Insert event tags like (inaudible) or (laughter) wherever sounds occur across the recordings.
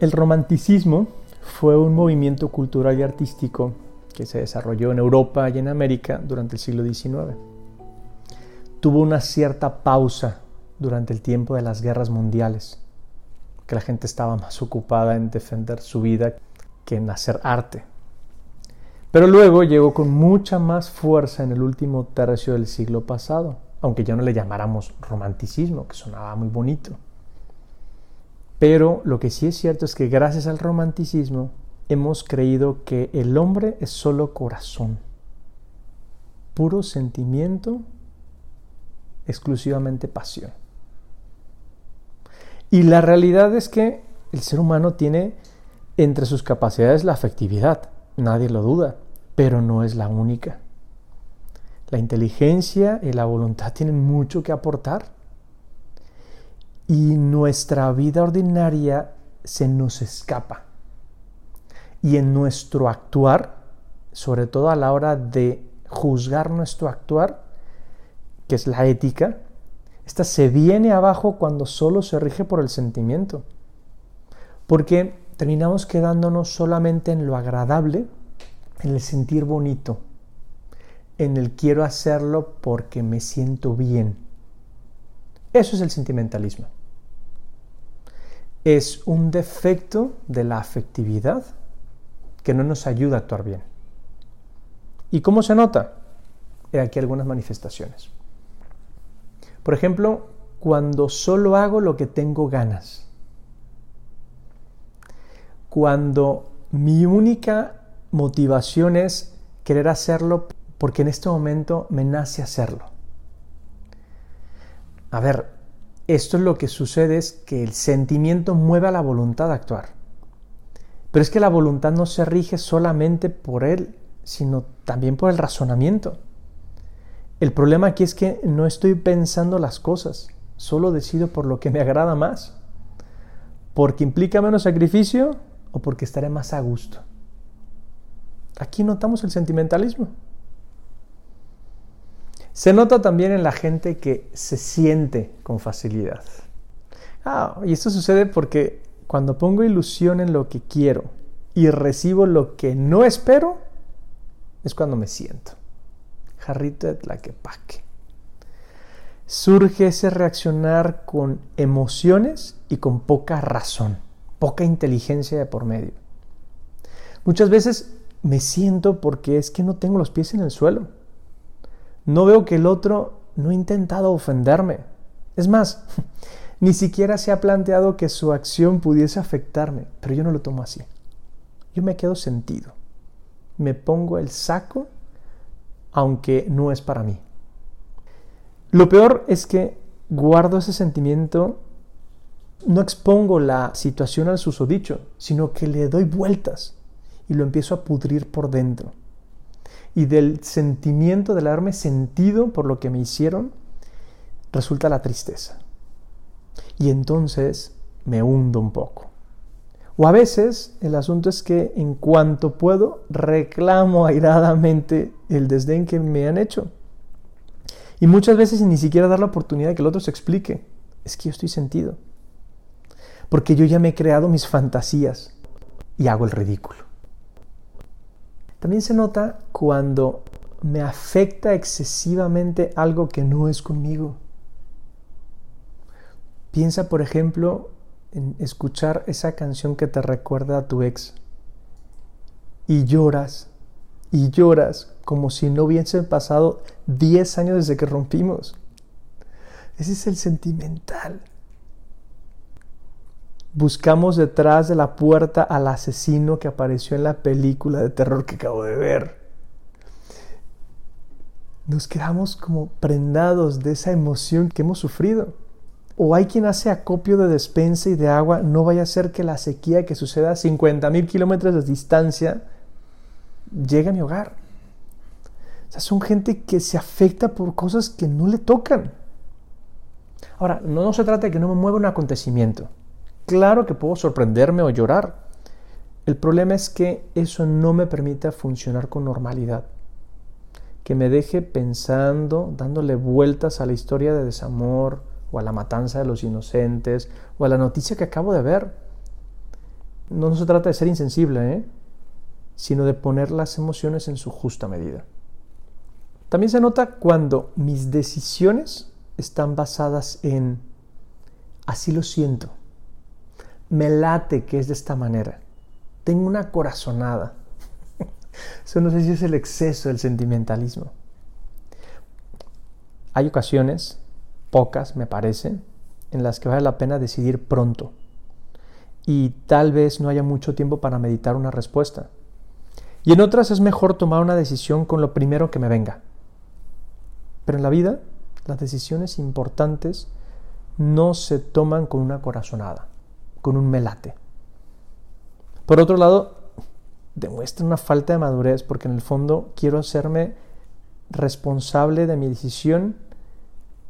El romanticismo fue un movimiento cultural y artístico que se desarrolló en Europa y en América durante el siglo XIX. Tuvo una cierta pausa durante el tiempo de las guerras mundiales, que la gente estaba más ocupada en defender su vida que en hacer arte. Pero luego llegó con mucha más fuerza en el último tercio del siglo pasado, aunque ya no le llamáramos romanticismo, que sonaba muy bonito. Pero lo que sí es cierto es que gracias al romanticismo hemos creído que el hombre es solo corazón, puro sentimiento, exclusivamente pasión. Y la realidad es que el ser humano tiene entre sus capacidades la afectividad, nadie lo duda, pero no es la única. La inteligencia y la voluntad tienen mucho que aportar y nuestra vida ordinaria se nos escapa. Y en nuestro actuar, sobre todo a la hora de juzgar nuestro actuar, que es la ética, esta se viene abajo cuando solo se rige por el sentimiento. Porque terminamos quedándonos solamente en lo agradable, en el sentir bonito, en el quiero hacerlo porque me siento bien. Eso es el sentimentalismo es un defecto de la afectividad que no nos ayuda a actuar bien. ¿Y cómo se nota? He aquí algunas manifestaciones. Por ejemplo, cuando solo hago lo que tengo ganas. Cuando mi única motivación es querer hacerlo porque en este momento me nace hacerlo. A ver, esto es lo que sucede es que el sentimiento mueve a la voluntad a actuar. Pero es que la voluntad no se rige solamente por él, sino también por el razonamiento. El problema aquí es que no estoy pensando las cosas, solo decido por lo que me agrada más. Porque implica menos sacrificio o porque estaré más a gusto. Aquí notamos el sentimentalismo. Se nota también en la gente que se siente con facilidad. Ah, y esto sucede porque cuando pongo ilusión en lo que quiero y recibo lo que no espero, es cuando me siento. Jarrito de tlaquepaque. Surge ese reaccionar con emociones y con poca razón, poca inteligencia de por medio. Muchas veces me siento porque es que no tengo los pies en el suelo no veo que el otro no ha intentado ofenderme. Es más, (laughs) ni siquiera se ha planteado que su acción pudiese afectarme, pero yo no lo tomo así. Yo me quedo sentido. Me pongo el saco, aunque no es para mí. Lo peor es que guardo ese sentimiento, no expongo la situación al susodicho, sino que le doy vueltas y lo empiezo a pudrir por dentro y del sentimiento de haberme sentido por lo que me hicieron, resulta la tristeza. Y entonces me hundo un poco. O a veces el asunto es que en cuanto puedo reclamo airadamente el desdén que me han hecho. Y muchas veces ni siquiera dar la oportunidad de que el otro se explique. Es que yo estoy sentido. Porque yo ya me he creado mis fantasías y hago el ridículo. También se nota cuando me afecta excesivamente algo que no es conmigo. Piensa, por ejemplo, en escuchar esa canción que te recuerda a tu ex y lloras y lloras como si no hubiesen pasado 10 años desde que rompimos. Ese es el sentimental. Buscamos detrás de la puerta al asesino que apareció en la película de terror que acabo de ver. Nos quedamos como prendados de esa emoción que hemos sufrido. O hay quien hace acopio de despensa y de agua, no vaya a ser que la sequía que suceda a 50 mil kilómetros de distancia llegue a mi hogar. O sea, son gente que se afecta por cosas que no le tocan. Ahora, no, no se trata de que no me mueva un acontecimiento. Claro que puedo sorprenderme o llorar. El problema es que eso no me permite funcionar con normalidad. Que me deje pensando, dándole vueltas a la historia de desamor o a la matanza de los inocentes o a la noticia que acabo de ver. no se trata de ser insensible, ¿eh? sino de poner las emociones en su justa medida. También se nota cuando mis decisiones están basadas en así lo siento, me late que es de esta manera, tengo una corazonada. (laughs) Eso no sé si es el exceso del sentimentalismo. Hay ocasiones, pocas me parece, en las que vale la pena decidir pronto y tal vez no haya mucho tiempo para meditar una respuesta. Y en otras es mejor tomar una decisión con lo primero que me venga. Pero en la vida, las decisiones importantes no se toman con una corazonada, con un melate. Por otro lado, demuestra una falta de madurez porque en el fondo quiero hacerme responsable de mi decisión,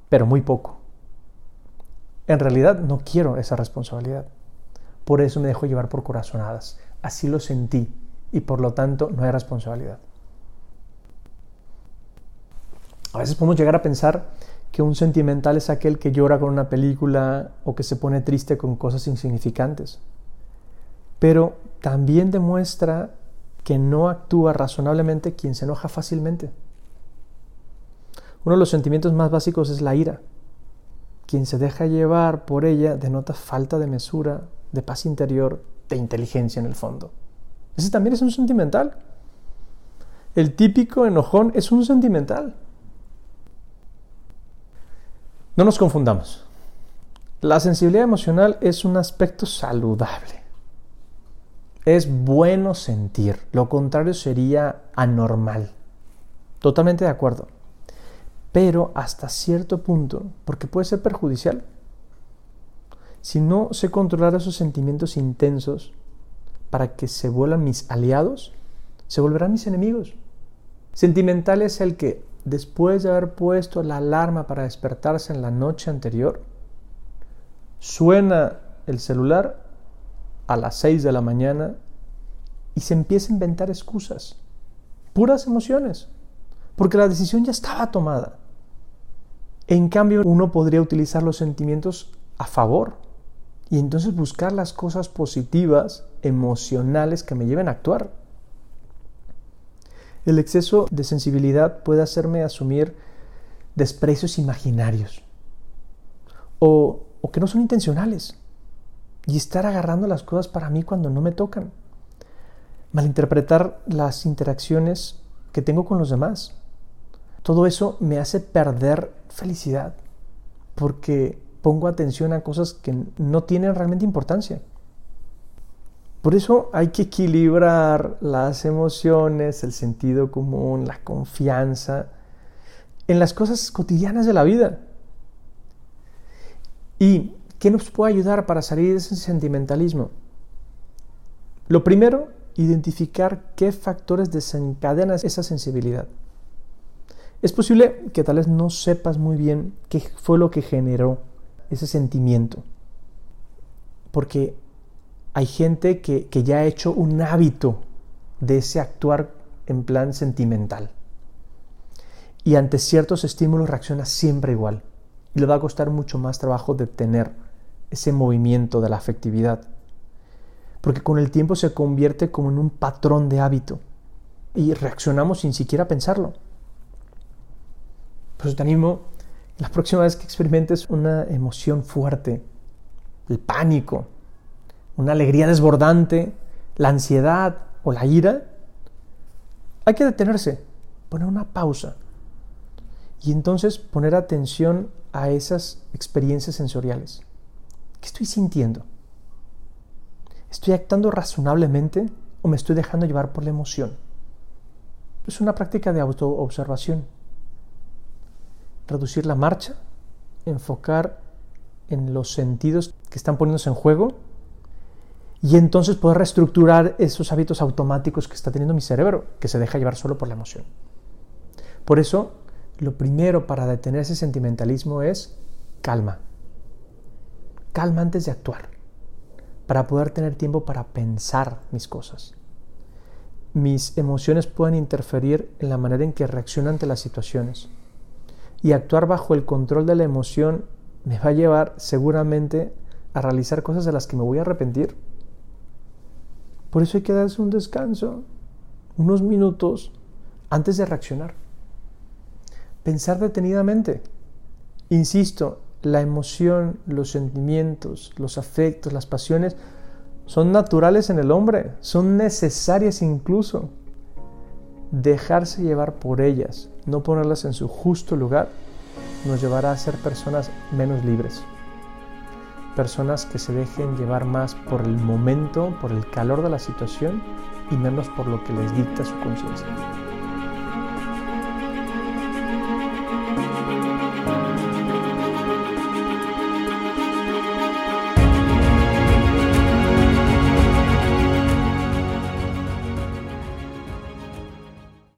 pero muy poco. En realidad no quiero esa responsabilidad. Por eso me dejo llevar por corazonadas. Así lo sentí y por lo tanto no hay responsabilidad. A veces podemos llegar a pensar que un sentimental es aquel que llora con una película o que se pone triste con cosas insignificantes. Pero también demuestra que no actúa razonablemente quien se enoja fácilmente. Uno de los sentimientos más básicos es la ira. Quien se deja llevar por ella denota falta de mesura, de paz interior, de inteligencia en el fondo. Ese también es un sentimental. El típico enojón es un sentimental. No nos confundamos. La sensibilidad emocional es un aspecto saludable. Es bueno sentir. Lo contrario sería anormal. Totalmente de acuerdo. Pero hasta cierto punto, porque puede ser perjudicial. Si no sé controlar esos sentimientos intensos para que se vuelvan mis aliados, se volverán mis enemigos. Sentimental es el que, después de haber puesto la alarma para despertarse en la noche anterior, suena el celular a las 6 de la mañana y se empieza a inventar excusas, puras emociones, porque la decisión ya estaba tomada. En cambio, uno podría utilizar los sentimientos a favor y entonces buscar las cosas positivas, emocionales que me lleven a actuar. El exceso de sensibilidad puede hacerme asumir desprecios imaginarios o, que no son intencionales y estar agarrando las cosas para mí cuando no me tocan. Malinterpretar las interacciones que tengo con los demás. Todo eso me hace perder felicidad porque pongo atención a cosas que no tienen realmente importancia. Por eso hay que equilibrar las emociones, el sentido común, la confianza en las cosas cotidianas de la vida. ¿Y qué nos puede ayudar para salir de ese sentimentalismo? Lo primero, identificar qué factores desencadenan esa sensibilidad. Es posible que tal vez no sepas muy bien qué fue lo que generó ese sentimiento. Porque hay gente que, que ya ha hecho un hábito de ese actuar en plan sentimental. Y ante ciertos estímulos reacciona siempre igual. Y le va a costar mucho más trabajo detener ese movimiento de la afectividad. Porque con el tiempo se convierte como en un patrón de hábito. Y reaccionamos sin siquiera pensarlo. Por eso te animo la próxima vez que experimentes una emoción fuerte, el pánico, una alegría desbordante, la ansiedad o la ira, hay que detenerse, poner una pausa y entonces poner atención a esas experiencias sensoriales. ¿Qué estoy sintiendo? ¿Estoy actuando razonablemente o me estoy dejando llevar por la emoción? Es una práctica de autoobservación reducir la marcha, enfocar en los sentidos que están poniéndose en juego y entonces poder reestructurar esos hábitos automáticos que está teniendo mi cerebro, que se deja llevar solo por la emoción. Por eso, lo primero para detener ese sentimentalismo es calma. Calma antes de actuar, para poder tener tiempo para pensar mis cosas. Mis emociones pueden interferir en la manera en que reacciono ante las situaciones y actuar bajo el control de la emoción me va a llevar seguramente a realizar cosas de las que me voy a arrepentir. Por eso hay que darse un descanso, unos minutos antes de reaccionar. Pensar detenidamente. Insisto, la emoción, los sentimientos, los afectos, las pasiones son naturales en el hombre, son necesarias incluso. Dejarse llevar por ellas, no ponerlas en su justo lugar, nos llevará a ser personas menos libres. Personas que se dejen llevar más por el momento, por el calor de la situación y menos por lo que les dicta su conciencia.